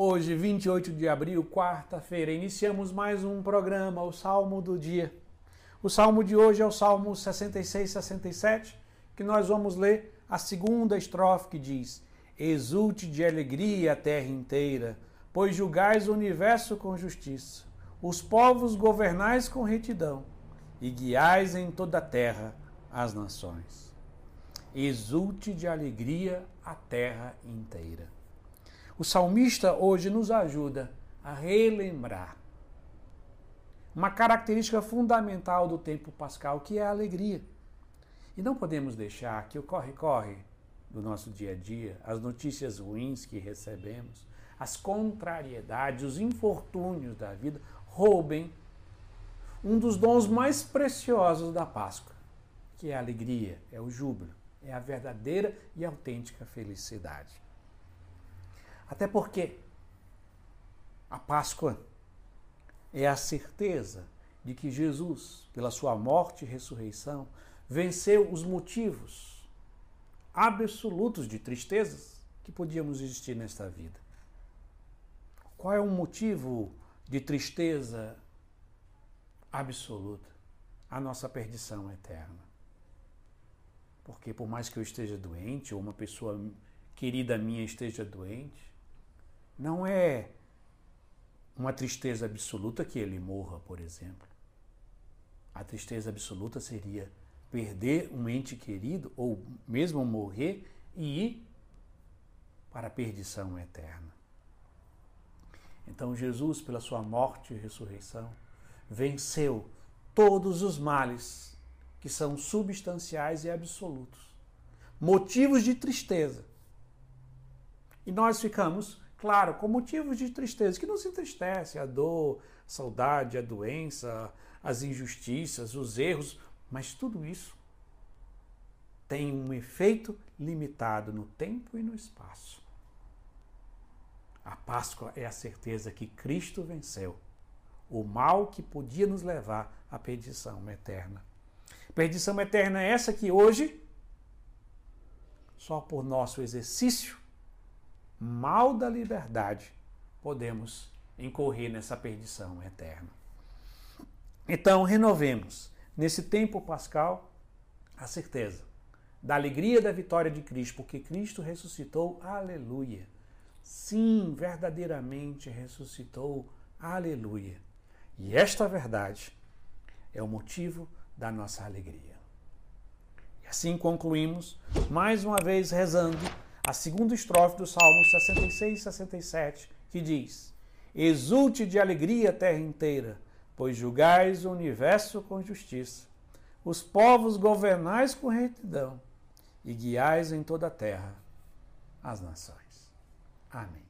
Hoje, 28 de abril, quarta-feira, iniciamos mais um programa, o Salmo do Dia. O salmo de hoje é o Salmo 66, 67, que nós vamos ler a segunda estrofe que diz: Exulte de alegria a terra inteira, pois julgais o universo com justiça, os povos governais com retidão, e guiais em toda a terra as nações. Exulte de alegria a terra inteira. O salmista hoje nos ajuda a relembrar uma característica fundamental do tempo pascal, que é a alegria. E não podemos deixar que o corre-corre do nosso dia a dia, as notícias ruins que recebemos, as contrariedades, os infortúnios da vida roubem um dos dons mais preciosos da Páscoa, que é a alegria, é o júbilo, é a verdadeira e autêntica felicidade. Até porque a Páscoa é a certeza de que Jesus, pela sua morte e ressurreição, venceu os motivos absolutos de tristezas que podíamos existir nesta vida. Qual é o motivo de tristeza absoluta? A nossa perdição eterna. Porque por mais que eu esteja doente, ou uma pessoa querida minha esteja doente, não é uma tristeza absoluta que ele morra, por exemplo. A tristeza absoluta seria perder um ente querido ou mesmo morrer e ir para a perdição eterna. Então Jesus, pela sua morte e ressurreição, venceu todos os males que são substanciais e absolutos, motivos de tristeza. E nós ficamos claro, com motivos de tristeza, que nos entristece, a dor, a saudade, a doença, as injustiças, os erros, mas tudo isso tem um efeito limitado no tempo e no espaço. A Páscoa é a certeza que Cristo venceu o mal que podia nos levar à perdição eterna. Perdição eterna é essa que hoje, só por nosso exercício mal da liberdade, podemos incorrer nessa perdição eterna. Então, renovemos, nesse tempo pascal, a certeza da alegria da vitória de Cristo, porque Cristo ressuscitou, aleluia. Sim, verdadeiramente ressuscitou, aleluia. E esta verdade é o motivo da nossa alegria. E assim concluímos, mais uma vez rezando a segunda estrofe do Salmo 66 e 67, que diz: Exulte de alegria a terra inteira, pois julgais o universo com justiça. Os povos governais com retidão e guiais em toda a terra as nações. Amém.